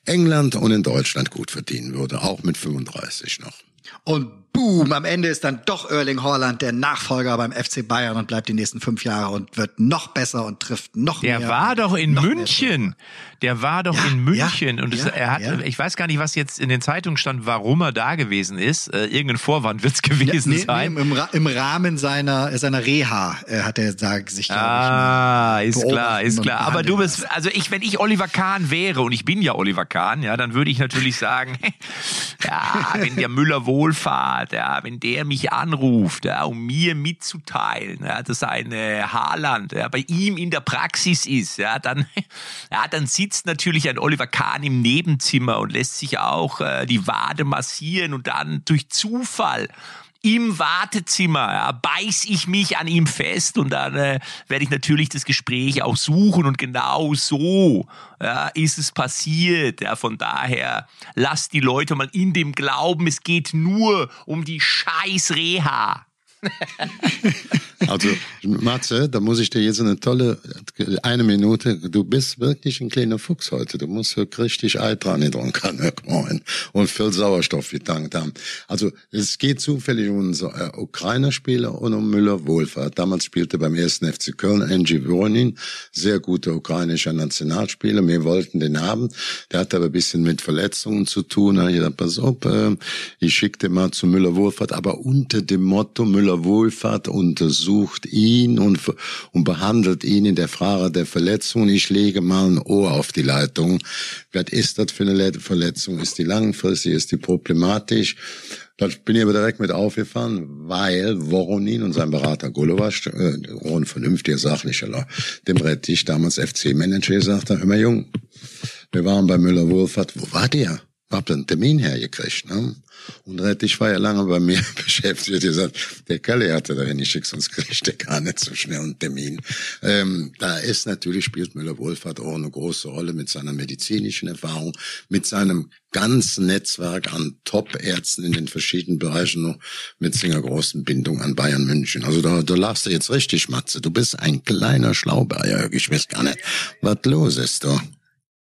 England und in Deutschland gut verdienen würde, auch mit 35 noch. Und boom, am Ende ist dann doch Erling Haaland der Nachfolger beim FC Bayern und bleibt die nächsten fünf Jahre und wird noch besser und trifft noch der mehr. Der war doch in München. Der war doch ja, in München ja, und es, ja, er hat, ich weiß gar nicht, was jetzt in den Zeitungen stand, warum er da gewesen ist. Äh, irgendein Vorwand wird's gewesen nee, sein. Nee, im, im, Rahmen seiner seiner Reha äh, hat er da sich Ah, ich, ist klar, ist klar. Aber du bist, also ich, wenn ich Oliver Kahn wäre und ich bin ja Oliver Kahn, ja, dann würde ich natürlich sagen, ja, wenn der Müller Wohlfahrt, ja, wenn der mich anruft, ja, um mir mitzuteilen, ja, dass ein äh, Haaland ja, bei ihm in der Praxis ist, ja, dann, ja, dann sitzt natürlich ein Oliver Kahn im Nebenzimmer und lässt sich auch äh, die Wade massieren und dann durch Zufall im Wartezimmer ja, beiß ich mich an ihm fest und dann äh, werde ich natürlich das Gespräch auch suchen und genau so ja, ist es passiert. Ja, von daher lasst die Leute mal in dem Glauben, es geht nur um die scheiß Reha. Also, Matze, da muss ich dir jetzt eine tolle, eine Minute, du bist wirklich ein kleiner Fuchs heute. Du musst richtig Ei dran und viel Sauerstoff getankt haben. Also, es geht zufällig um unseren äh, Ukrainer-Spieler und um Müller-Wohlfahrt. Damals spielte beim ersten FC Köln Angie Voronin, sehr guter ukrainischer Nationalspieler. Wir wollten den haben. Der hat aber ein bisschen mit Verletzungen zu tun. Ich dachte, pass auf, äh, ich schickte mal zu Müller-Wohlfahrt, aber unter dem Motto Müller-Wohlfahrt untersucht untersucht ihn und, und behandelt ihn in der Frage der Verletzung. Ich lege mal ein Ohr auf die Leitung. Was ist das für eine Verletzung? Ist die langfristig? Ist die problematisch? Da bin ich aber direkt mit aufgefahren, weil Voronin und sein Berater Golovac, äh, ein vernünftiger, sachlicher, dem Rettich damals FC-Manager, gesagt hör mal Jung, wir waren bei Müller-Wohlfahrt, wo war der? hab einen Termin hergekriegt, ne? Und ich war ja lange bei mir beschäftigt. Ich gesagt, der Kalle hatte dahin geschickt, sonst kriegt er gar nicht so schnell einen Termin. Ähm, da ist natürlich, spielt Müller-Wohlfahrt auch eine große Rolle mit seiner medizinischen Erfahrung, mit seinem ganzen Netzwerk an Top-Ärzten in den verschiedenen Bereichen noch mit seiner großen Bindung an Bayern München. Also da, da lachst du jetzt richtig, Matze. Du bist ein kleiner Schlauberger. Ich weiß gar nicht, was los ist da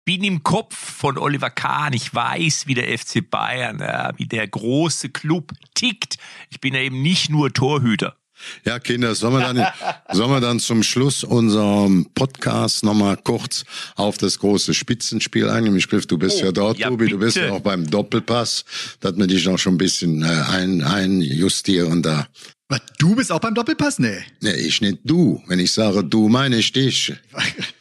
bin im Kopf von Oliver Kahn. Ich weiß, wie der FC Bayern, ja, wie der große Club tickt. Ich bin ja eben nicht nur Torhüter. Ja, Kinder, sollen wir dann, sollen wir dann zum Schluss unserem Podcast nochmal kurz auf das große Spitzenspiel eingehen? Ich glaube, du bist oh, ja dort, ja, Tobi, bitte. du bist ja auch beim Doppelpass, dass wir dich noch schon ein bisschen äh, ein, einjustieren da. Was, du bist auch beim Doppelpass? Nee. Nee, ich nicht du. Wenn ich sage du, meine ich dich.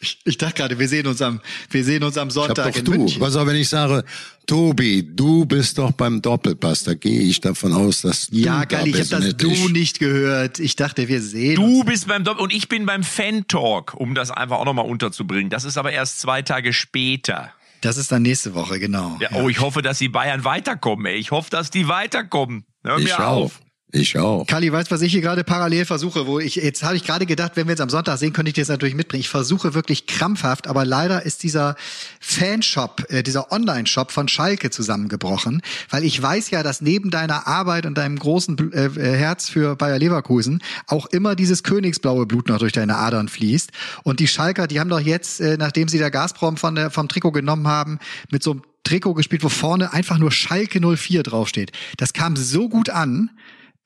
Ich, ich dachte gerade, wir sehen uns am, wir sehen uns am Sonntag ich hab doch in du. München. Was auch, wenn ich sage, Tobi, du bist doch beim Doppelpass, da gehe ich davon aus, dass du Ja, geil, ich habe das nicht du ich. nicht gehört. Ich dachte, wir sehen Du uns. bist beim Doppel und ich bin beim Fan Talk, um das einfach auch nochmal unterzubringen. Das ist aber erst zwei Tage später. Das ist dann nächste Woche, genau. Ja, oh, ich hoffe, dass die Bayern weiterkommen. Ey. Ich hoffe, dass die weiterkommen. Hör ich mir auf. Ich auch. Kali, weißt was ich hier gerade parallel versuche, wo ich, jetzt habe ich gerade gedacht, wenn wir jetzt am Sonntag sehen, könnte ich das natürlich mitbringen. Ich versuche wirklich krampfhaft, aber leider ist dieser Fanshop, äh, dieser Online-Shop von Schalke zusammengebrochen, weil ich weiß ja, dass neben deiner Arbeit und deinem großen äh, äh, Herz für Bayer Leverkusen auch immer dieses königsblaue Blut noch durch deine Adern fließt. Und die Schalker, die haben doch jetzt, äh, nachdem sie der Gazprom von der, vom Trikot genommen haben, mit so einem Trikot gespielt, wo vorne einfach nur Schalke 04 draufsteht. Das kam so gut an,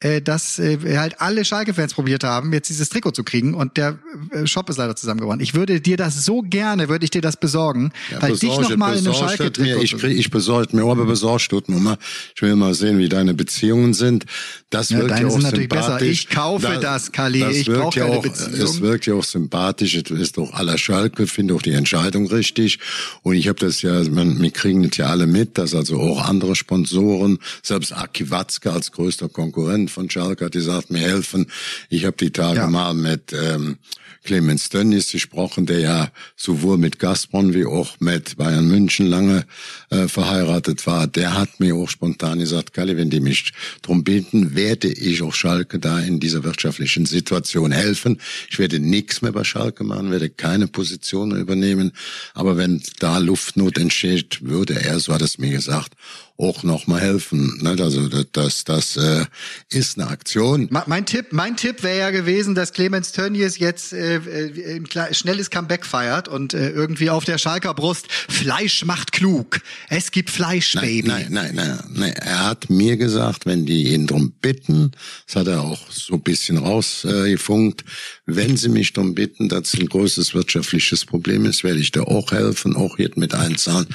äh, dass äh, halt alle Schalke-Fans probiert haben, jetzt dieses Trikot zu kriegen und der äh, Shop ist leider zusammengebrochen. Ich würde dir das so gerne, würde ich dir das besorgen, ja, weil dich noch mal in einem Schalke-Trikot... Ich, krieg, ich besorgt mir, aber besorgt tut mir mal. Ich will mal sehen, wie deine Beziehungen sind. Das ja, wirkt ja auch sympathisch. Besser. Ich kaufe das, das Kali. Das ich brauche ja auch, Beziehung. Es wirkt ja auch sympathisch. Es ist doch aller Schalke, finde auch die Entscheidung richtig. Und ich habe das ja, man, wir kriegen das ja alle mit, dass also auch andere Sponsoren, selbst Aki Watzke als größter Konkurrent von Schalke hat gesagt, mir helfen. Ich habe die Tage ja. mal mit ähm, Clemens Tönnies gesprochen, der ja sowohl mit Gazprom wie auch mit Bayern München lange äh, verheiratet war. Der hat mir auch spontan gesagt, Kalle, wenn die mich drum bitten, werde ich auch Schalke da in dieser wirtschaftlichen Situation helfen. Ich werde nichts mehr bei Schalke machen, werde keine Position übernehmen. Aber wenn da Luftnot entsteht, würde er, so hat es mir gesagt, auch noch mal helfen. Ne? Also das, das äh, ist eine Aktion. Mein Tipp, mein Tipp wäre ja gewesen, dass Clemens Tönnies jetzt äh, äh ein schnelles Comeback feiert und äh, irgendwie auf der Schalker Brust Fleisch macht klug. Es gibt Fleisch, nein, Baby. Nein, nein, nein, nein. Er hat mir gesagt, wenn die ihn drum bitten, das hat er auch so ein bisschen rausgefunkt, wenn sie mich drum bitten, dass ein großes wirtschaftliches Problem ist, werde ich da auch helfen, auch jetzt mit einzahlen.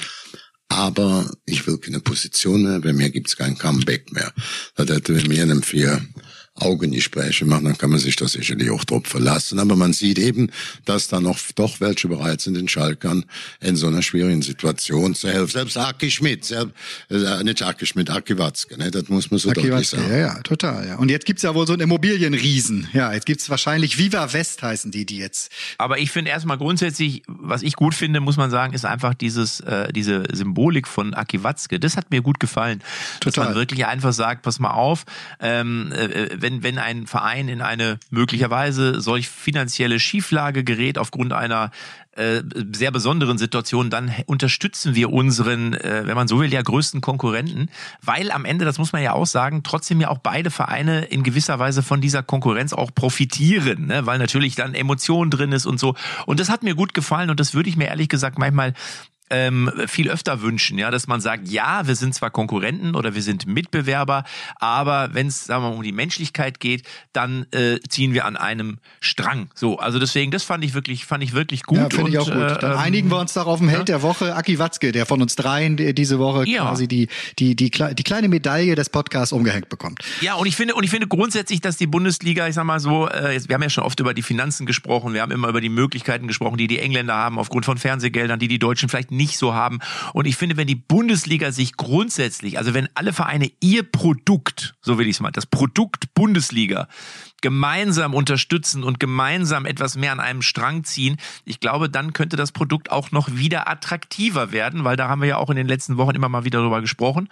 Aber ich will keine Position mehr, bei mir gibt's kein Comeback mehr. Das hätte mir in einem vier Augengespräche machen, dann kann man sich das sicherlich auch drauf verlassen. Aber man sieht eben, dass da noch doch welche bereit sind, den Schalkern in so einer schwierigen Situation zu helfen. Selbst Aki Schmidt, selbst, äh, nicht Aki Schmidt, Aki Watzke, ne? das muss man so Aki deutlich Watzke, sagen. Ja, ja, total. Ja. Und jetzt gibt's ja wohl so einen Immobilienriesen. Ja, jetzt gibt's wahrscheinlich Viva West heißen die, die jetzt. Aber ich finde erstmal grundsätzlich, was ich gut finde, muss man sagen, ist einfach dieses, äh, diese Symbolik von Aki Watzke. Das hat mir gut gefallen. Total. Dass man wirklich einfach sagt, pass mal auf, ähm, äh, wenn, wenn ein Verein in eine möglicherweise solch finanzielle Schieflage gerät aufgrund einer äh, sehr besonderen Situation, dann unterstützen wir unseren, äh, wenn man so will, ja größten Konkurrenten, weil am Ende, das muss man ja auch sagen, trotzdem ja auch beide Vereine in gewisser Weise von dieser Konkurrenz auch profitieren, ne? weil natürlich dann Emotion drin ist und so. Und das hat mir gut gefallen und das würde ich mir ehrlich gesagt manchmal ähm, viel öfter wünschen, ja, dass man sagt, ja, wir sind zwar Konkurrenten oder wir sind Mitbewerber, aber wenn es, sagen wir mal, um die Menschlichkeit geht, dann äh, ziehen wir an einem Strang. So, also deswegen, das fand ich wirklich, fand ich wirklich gut. Ja, finde ich auch gut. Äh, dann ähm, einigen wir uns darauf im Held ja? der Woche, Aki Watzke, der von uns dreien diese Woche ja. quasi die, die, die, die kleine Medaille des Podcasts umgehängt bekommt. Ja, und ich finde, und ich finde grundsätzlich, dass die Bundesliga, ich sag mal so, äh, wir haben ja schon oft über die Finanzen gesprochen, wir haben immer über die Möglichkeiten gesprochen, die die Engländer haben aufgrund von Fernsehgeldern, die die Deutschen vielleicht nicht so haben. Und ich finde, wenn die Bundesliga sich grundsätzlich, also wenn alle Vereine ihr Produkt, so will ich es mal, das Produkt Bundesliga gemeinsam unterstützen und gemeinsam etwas mehr an einem Strang ziehen, ich glaube, dann könnte das Produkt auch noch wieder attraktiver werden, weil da haben wir ja auch in den letzten Wochen immer mal wieder drüber gesprochen.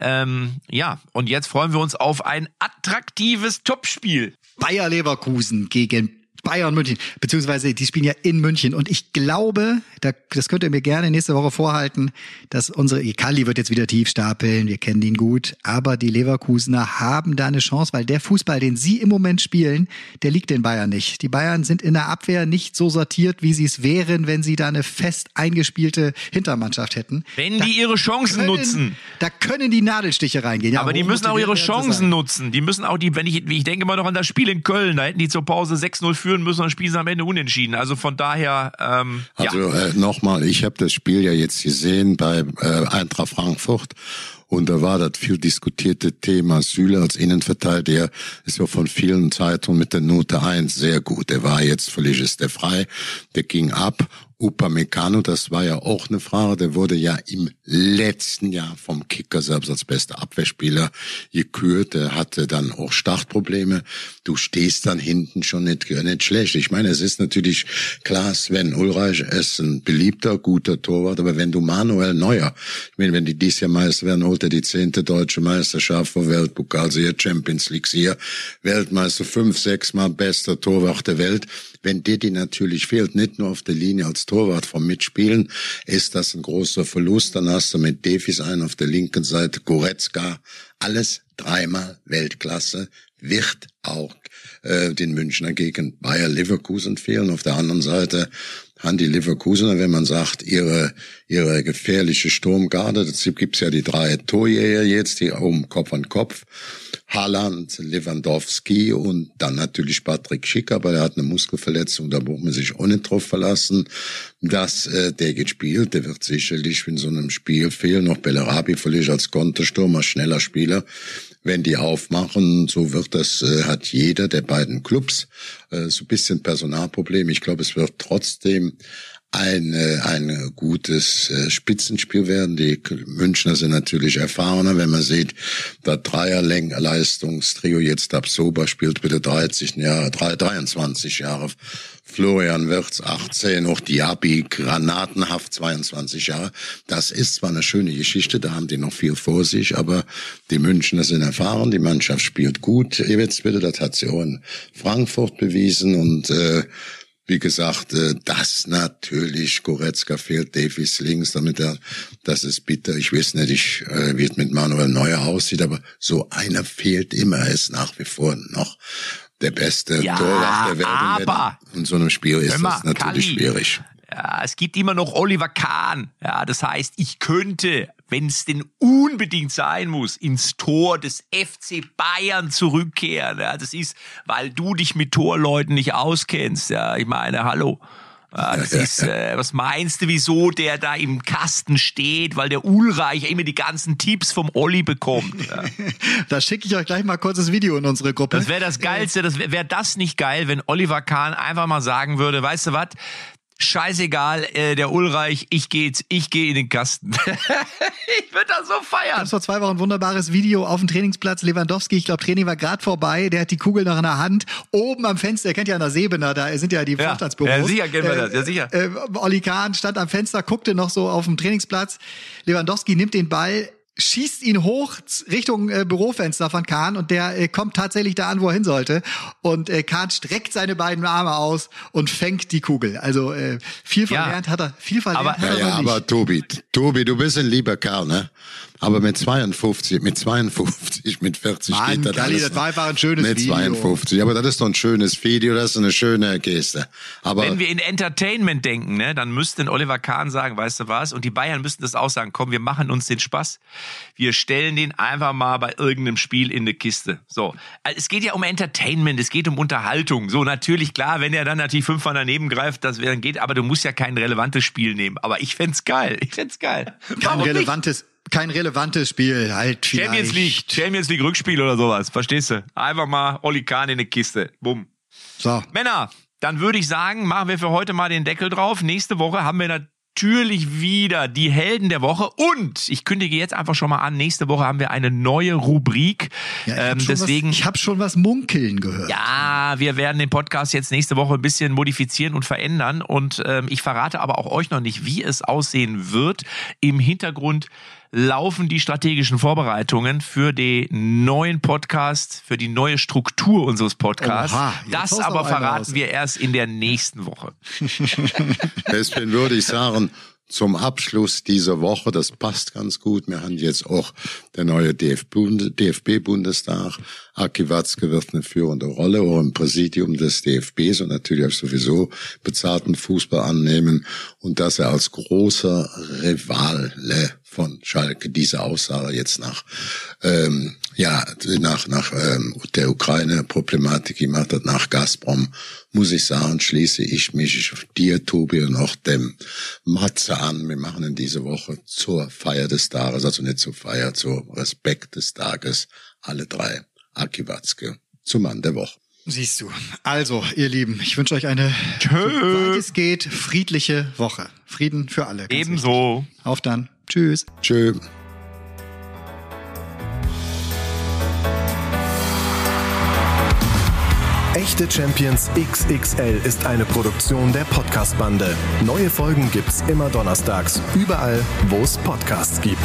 Ähm, ja, und jetzt freuen wir uns auf ein attraktives Topspiel. Bayer Leverkusen gegen Bayern München, beziehungsweise die spielen ja in München. Und ich glaube, da, das könnt ihr mir gerne nächste Woche vorhalten, dass unsere, Kali wird jetzt wieder tief stapeln, wir kennen ihn gut, aber die Leverkusener haben da eine Chance, weil der Fußball, den sie im Moment spielen, der liegt den Bayern nicht. Die Bayern sind in der Abwehr nicht so sortiert, wie sie es wären, wenn sie da eine fest eingespielte Hintermannschaft hätten. Wenn da die ihre Chancen können, nutzen. Da können die Nadelstiche reingehen. Ja, aber die müssen auch ihre Chancen nutzen. Die müssen auch die, wenn ich, ich denke mal noch an das Spiel in Köln, da hätten die zur Pause 6-0 führen müssen und spielen am Ende unentschieden. Also von daher, ähm, Also ja. äh, nochmal, ich habe das Spiel ja jetzt gesehen bei äh, Eintracht Frankfurt und da war das viel diskutierte Thema Süle als Innenverteidiger ist ja von vielen Zeitungen mit der Note 1 sehr gut. Der war jetzt völlig ist der frei, der ging ab Upamecano, das war ja auch eine Frage, der wurde ja im letzten Jahr vom Kicker selbst als bester Abwehrspieler gekürt, der hatte dann auch Startprobleme. Du stehst dann hinten schon nicht, nicht schlecht. Ich meine, es ist natürlich klar, Sven Ulreich ist ein beliebter, guter Torwart, aber wenn du Manuel Neuer, ich meine, wenn die dies Jahr Meister werden, holt er die zehnte deutsche Meisterschaft vor Weltpokal, hier Champions League, hier Weltmeister, fünf, sechs Mal bester Torwart der Welt. Wenn dir die natürlich fehlt, nicht nur auf der Linie als Torwart vom Mitspielen, ist das ein großer Verlust. Dann hast du mit Davies einen auf der linken Seite, Goretzka, alles dreimal Weltklasse, wird auch äh, den Münchner gegen Bayer Leverkusen fehlen. Auf der anderen Seite haben die Leverkusener, wenn man sagt, ihre, ihre gefährliche Sturmgarde, dazu gibt's ja die drei Torjäger jetzt, die um Kopf an Kopf. Haaland, Lewandowski und dann natürlich Patrick Schick, aber der hat eine Muskelverletzung, da muss man sich auch nicht drauf verlassen, dass äh, der gespielt, der wird sicherlich in so einem Spiel fehlen, noch Bellarabi völlig als Konterstürmer, schneller Spieler, wenn die aufmachen, so wird das, äh, hat jeder der beiden Clubs äh, so ein bisschen Personalproblem. Ich glaube, es wird trotzdem ein, ein gutes äh, Spitzenspiel werden. Die Münchner sind natürlich erfahrener, wenn man sieht, da Dreierleistungstrio jetzt ab Sober spielt bitte 30 Jahre, 23 Jahre. Florian Wirtz 18, auch Diaby granatenhaft 22 Jahre. Das ist zwar eine schöne Geschichte, da haben die noch viel vor sich, aber die Münchner sind erfahren, die Mannschaft spielt gut. Jetzt bitte, das hat sie auch in Frankfurt bewiesen und äh, wie gesagt, äh, das natürlich, Goretzka fehlt, Davies links, damit er, das ist bitter. Ich weiß nicht, ich, äh, wie es mit Manuel Neuer aussieht, aber so einer fehlt immer, er ist nach wie vor noch der beste Ja, Torwart der Welt. Aber- In so einem Spiel ist mal, das natürlich Kalli. schwierig. Ja, es gibt immer noch Oliver Kahn. Ja, das heißt, ich könnte, wenn es denn unbedingt sein muss, ins Tor des FC Bayern zurückkehren. Ja, das ist, weil du dich mit Torleuten nicht auskennst. Ja, ich meine, hallo. Ja, das ist, äh, was meinst du, wieso der da im Kasten steht? Weil der Ulreich immer die ganzen Tipps vom Olli bekommt. Ja. Da schicke ich euch gleich mal kurz das Video in unsere Gruppe. Das wäre das Geilste. Das wäre wär das nicht geil, wenn Oliver Kahn einfach mal sagen würde, weißt du was? Scheißegal, äh, der Ulreich, ich geh jetzt, ich gehe in den Kasten. ich würde das so feiern. gab vor zwei Wochen ein wunderbares Video auf dem Trainingsplatz. Lewandowski, ich glaube, Training war gerade vorbei. Der hat die Kugel noch in der Hand. Oben am Fenster, ihr kennt ja an der Sebener, da sind ja die Ja, Vorstandsbüros. ja, sicher kennen wir das, ja, sicher. Äh, Olli Kahn stand am Fenster, guckte noch so auf dem Trainingsplatz. Lewandowski nimmt den Ball, schießt ihn hoch Richtung äh, Bürofenster von Kahn und der äh, kommt tatsächlich da an, wo er hin sollte. Und äh, Kahn streckt seine beiden Arme aus und fängt die Kugel. Also äh, viel Ja. verlernt hat er, viel verlernt Aber- hat er Ja, ja, aber Tobi, Tobi, du bist ein lieber Kerl, ne? Aber mit 52, mit 52, mit 40 Mann, geht das Galli, alles das war einfach ein schönes mit Video. 52, aber das ist doch ein schönes Video, das ist eine schöne Geste. Aber Wenn wir in Entertainment denken, ne, dann müsste Oliver Kahn sagen, weißt du was? Und die Bayern müssten das auch sagen, komm, wir machen uns den Spaß. Wir stellen den einfach mal bei irgendeinem Spiel in eine Kiste. So. Also Es geht ja um Entertainment, es geht um Unterhaltung. So, natürlich, klar, wenn er dann natürlich fünfmal daneben greift, das wäre geht, aber du musst ja kein relevantes Spiel nehmen. Aber ich fänd's geil. Ich fänd's geil. kein relevantes, kein relevantes Spiel, halt vielleicht. Champions League, Champions League Rückspiel oder sowas, verstehst du? Einfach mal Oli Kahn in eine Kiste. Bumm. So, Männer, dann würde ich sagen, machen wir für heute mal den Deckel drauf. Nächste Woche haben wir natürlich wieder die Helden der Woche und ich kündige jetzt einfach schon mal an, nächste Woche haben wir eine neue Rubrik. Ja, ich ähm, deswegen, was, ich habe schon was munkeln gehört. Ja, wir werden den Podcast jetzt nächste Woche ein bisschen modifizieren und verändern und ähm, ich verrate aber auch euch noch nicht, wie es aussehen wird. Im Hintergrund laufen die strategischen Vorbereitungen für den neuen Podcast, für die neue Struktur unseres Podcasts. Oha, das aber verraten wir erst in der nächsten Woche. Deswegen würde ich sagen, zum Abschluss dieser Woche, das passt ganz gut. Wir haben jetzt auch der neue DFB-Bundestag. Aki Watzke wird eine führende Rolle auch im Präsidium des DFBs und natürlich auch sowieso bezahlten Fußball annehmen und dass er als großer Rivale von Schalke diese Aussage jetzt nach ähm, ja nach nach ähm, der Ukraine-Problematik gemacht hat nach Gazprom muss ich sagen schließe ich mich dir Tobi und auch dem Matze an. Wir machen in diese Woche zur Feier des Tages also nicht zur Feier zur Respekt des Tages alle drei Aki Watzke zum Mann der Woche Siehst du. Also, ihr Lieben, ich wünsche euch eine, Tschö. soweit es geht, friedliche Woche. Frieden für alle. Ebenso. Wichtig. Auf dann. Tschüss. Tschö. Echte Champions XXL ist eine Produktion der Podcast-Bande. Neue Folgen gibt's immer donnerstags, überall, wo es Podcasts gibt.